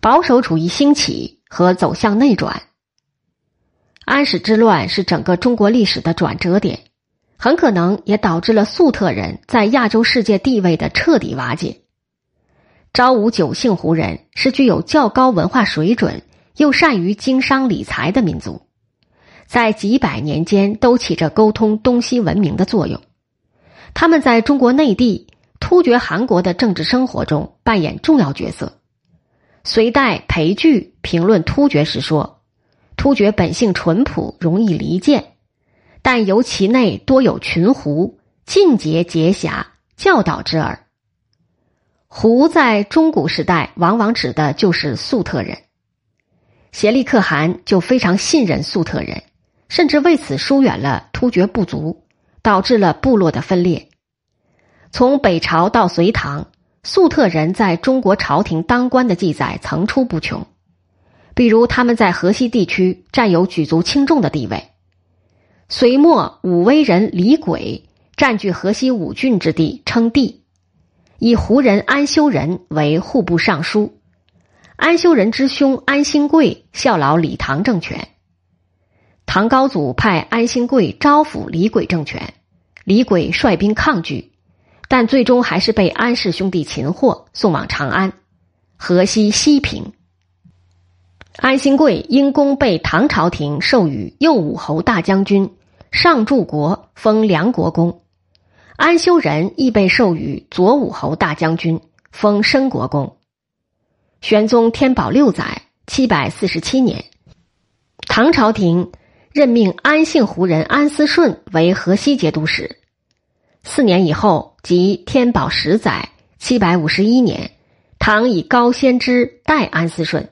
保守主义兴起和走向内转。安史之乱是整个中国历史的转折点，很可能也导致了粟特人在亚洲世界地位的彻底瓦解。昭武九姓胡人是具有较高文化水准又善于经商理财的民族，在几百年间都起着沟通东西文明的作用。他们在中国内地、突厥汗国的政治生活中扮演重要角色。隋代裴矩评论突厥时说：“突厥本性淳朴，容易离间，但由其内多有群胡，尽节结侠，教导之耳。”胡在中古时代往往指的就是粟特人。颉利可汗就非常信任粟特人，甚至为此疏远了突厥部族，导致了部落的分裂。从北朝到隋唐，粟特人在中国朝廷当官的记载层出不穷，比如他们在河西地区占有举足轻重的地位。隋末武威人李轨占据河西五郡之地，称帝。以胡人安修人为户部尚书，安修人之兄安兴贵效劳李唐政权。唐高祖派安兴贵招抚李轨政权，李轨率兵抗拒，但最终还是被安氏兄弟擒获，送往长安。河西西平，安兴贵因功被唐朝廷授予右武侯大将军、上柱国，封梁国公。安修仁亦被授予左武侯大将军，封申国公。玄宗天宝六载（七百四十七年），唐朝廷任命安姓胡人安思顺为河西节度使。四年以后，即天宝十载（七百五十一年），唐以高仙芝代安思顺。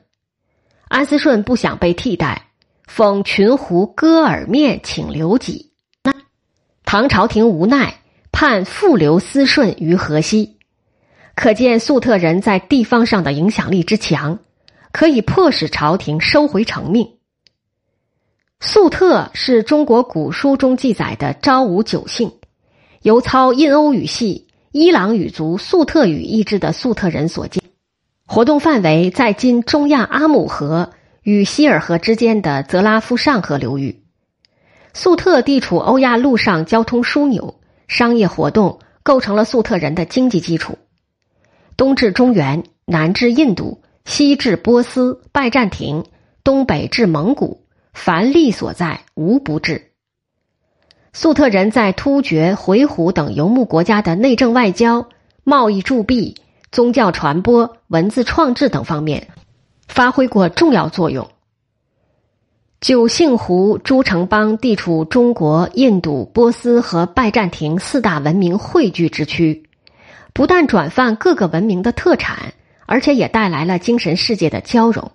安思顺不想被替代，封群胡割耳面，请留己。唐朝廷无奈。判复留思顺于河西，可见粟特人在地方上的影响力之强，可以迫使朝廷收回成命。粟特是中国古书中记载的昭武九姓，由操印欧语系伊朗语族粟特语意志的粟特人所建，活动范围在今中亚阿姆河与希尔河之间的泽拉夫上河流域。粟特地处欧亚陆上交通枢纽。商业活动构成了粟特人的经济基础。东至中原，南至印度，西至波斯、拜占庭，东北至蒙古，凡利所在，无不至。粟特人在突厥、回鹘等游牧国家的内政、外交、贸易、铸币、宗教传播、文字创制等方面，发挥过重要作用。九姓胡诸城邦地处中国、印度、波斯和拜占庭四大文明汇聚之区，不但转贩各个文明的特产，而且也带来了精神世界的交融。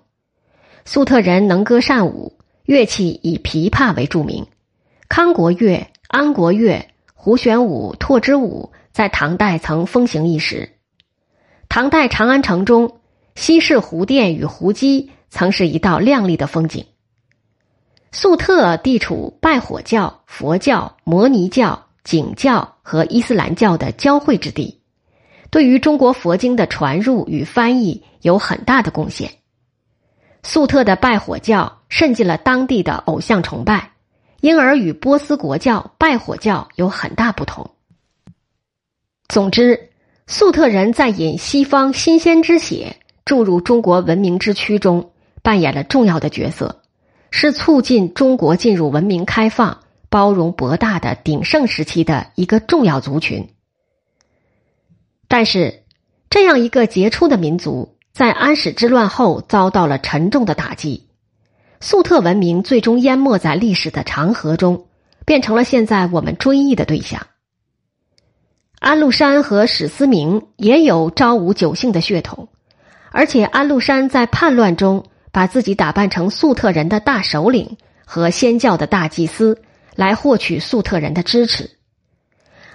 粟特人能歌善舞，乐器以琵琶为著名。康国乐、安国乐、胡旋舞、拓之舞在唐代曾风行一时。唐代长安城中，西式胡店与胡姬曾是一道亮丽的风景。粟特地处拜火教、佛教、摩尼教、景教和伊斯兰教的交汇之地，对于中国佛经的传入与翻译有很大的贡献。粟特的拜火教渗进了当地的偶像崇拜，因而与波斯国教拜火教有很大不同。总之，粟特人在引西方新鲜之血注入中国文明之躯中，扮演了重要的角色。是促进中国进入文明开放、包容博大的鼎盛时期的一个重要族群。但是，这样一个杰出的民族，在安史之乱后遭到了沉重的打击，粟特文明最终淹没在历史的长河中，变成了现在我们追忆的对象。安禄山和史思明也有昭武九姓的血统，而且安禄山在叛乱中。把自己打扮成粟特人的大首领和仙教的大祭司，来获取粟特人的支持。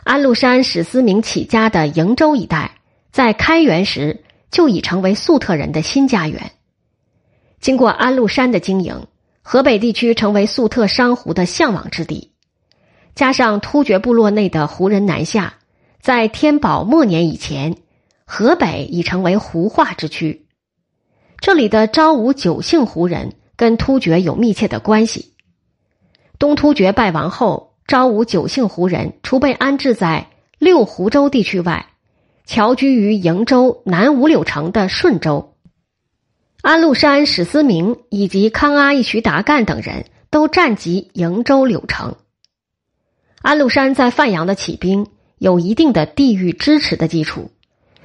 安禄山史思明起家的瀛州一带，在开元时就已成为粟特人的新家园。经过安禄山的经营，河北地区成为粟特商胡的向往之地。加上突厥部落内的胡人南下，在天宝末年以前，河北已成为胡化之区。这里的昭武九姓胡人跟突厥有密切的关系。东突厥败亡后，昭武九姓胡人除被安置在六湖州地区外，侨居于瀛州南五柳城的顺州。安禄山、史思明以及康阿义、徐达干等人都战及瀛州柳城。安禄山在范阳的起兵有一定的地域支持的基础，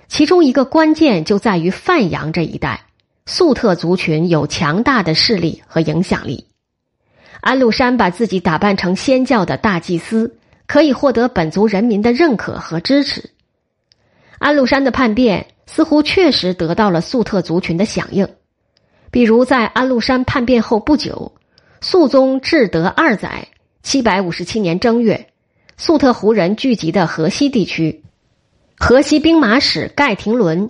其中一个关键就在于范阳这一带。粟特族群有强大的势力和影响力。安禄山把自己打扮成仙教的大祭司，可以获得本族人民的认可和支持。安禄山的叛变似乎确实得到了粟特族群的响应，比如在安禄山叛变后不久，肃宗至德二载（七百五十七年正月），粟特胡人聚集的河西地区，河西兵马使盖廷伦。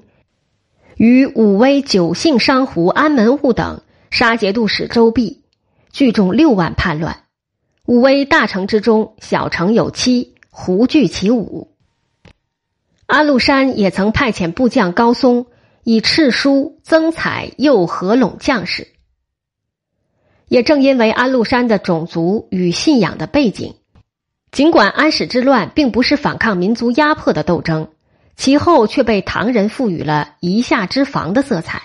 与武威九姓商胡安门务等杀节度使周弼，聚众六万叛乱。武威大城之中，小城有七，胡聚其五。安禄山也曾派遣部将高松以敕书增采又合拢将士。也正因为安禄山的种族与信仰的背景，尽管安史之乱并不是反抗民族压迫的斗争。其后却被唐人赋予了夷夏之防的色彩。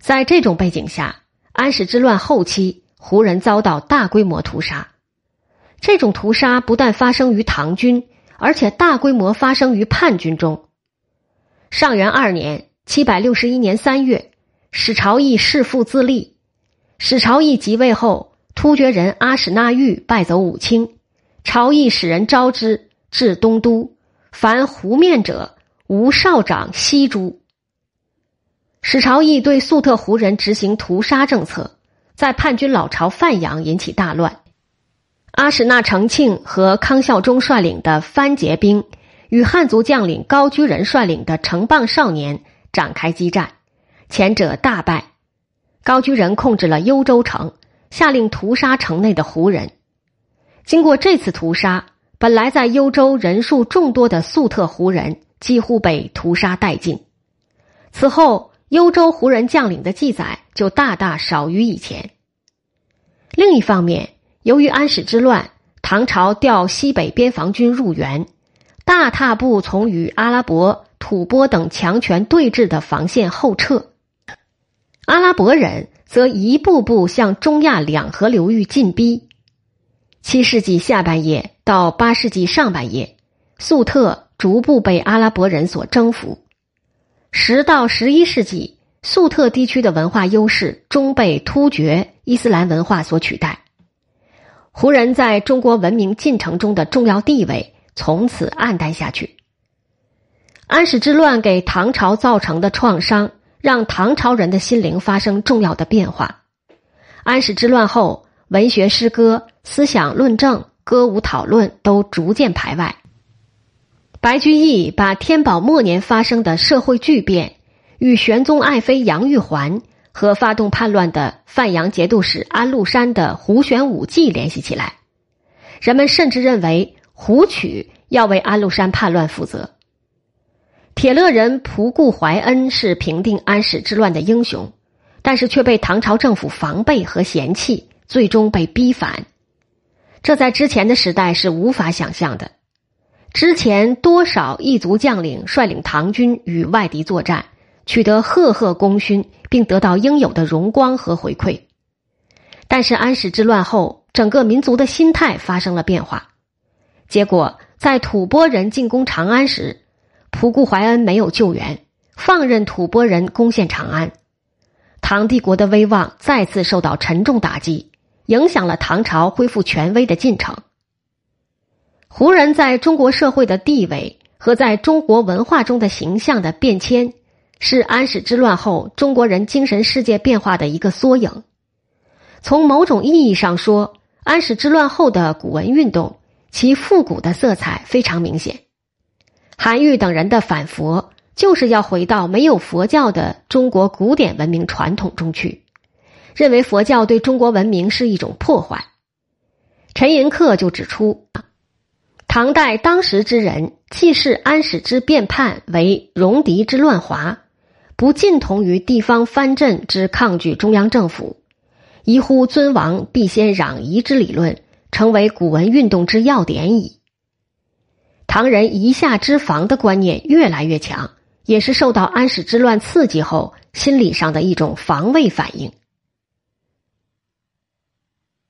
在这种背景下，安史之乱后期，胡人遭到大规模屠杀。这种屠杀不但发生于唐军，而且大规模发生于叛军中。上元二年（七百六十一年三月），史朝义弑父自立。史朝义即位后，突厥人阿史那玉败走武清，朝义使人招之至东都。凡胡面者，无少长西诛。史朝义对粟特胡人执行屠杀政策，在叛军老巢范阳引起大乱。阿史那成庆和康孝忠率领的番结兵，与汉族将领高居人率领的城邦少年展开激战，前者大败。高居人控制了幽州城，下令屠杀城内的胡人。经过这次屠杀。本来在幽州人数众多的粟特胡人几乎被屠杀殆尽。此后，幽州胡人将领的记载就大大少于以前。另一方面，由于安史之乱，唐朝调西北边防军入援，大踏步从与阿拉伯、吐蕃等强权对峙的防线后撤。阿拉伯人则一步步向中亚两河流域进逼。七世纪下半叶。到八世纪上半叶，粟特逐步被阿拉伯人所征服。十到十一世纪，粟特地区的文化优势终被突厥伊斯兰文化所取代。胡人在中国文明进程中的重要地位从此暗淡下去。安史之乱给唐朝造成的创伤，让唐朝人的心灵发生重要的变化。安史之乱后，文学、诗歌、思想论证。歌舞讨论都逐渐排外。白居易把天宝末年发生的社会巨变与玄宗爱妃杨玉环和发动叛乱的范阳节度使安禄山的胡旋舞记联系起来，人们甚至认为胡曲要为安禄山叛乱负责。铁勒人仆固怀恩是平定安史之乱的英雄，但是却被唐朝政府防备和嫌弃，最终被逼反。这在之前的时代是无法想象的。之前多少异族将领率领唐军与外敌作战，取得赫赫功勋，并得到应有的荣光和回馈。但是安史之乱后，整个民族的心态发生了变化。结果，在吐蕃人进攻长安时，仆固怀恩没有救援，放任吐蕃人攻陷长安，唐帝国的威望再次受到沉重打击。影响了唐朝恢复权威的进程。胡人在中国社会的地位和在中国文化中的形象的变迁，是安史之乱后中国人精神世界变化的一个缩影。从某种意义上说，安史之乱后的古文运动，其复古的色彩非常明显。韩愈等人的反佛，就是要回到没有佛教的中国古典文明传统中去。认为佛教对中国文明是一种破坏。陈寅恪就指出，唐代当时之人既视安史之变叛为戎狄之乱华，不尽同于地方藩镇之抗拒中央政府，疑乎尊王必先攘夷之理论，成为古文运动之要点矣。唐人夷下之防的观念越来越强，也是受到安史之乱刺激后心理上的一种防卫反应。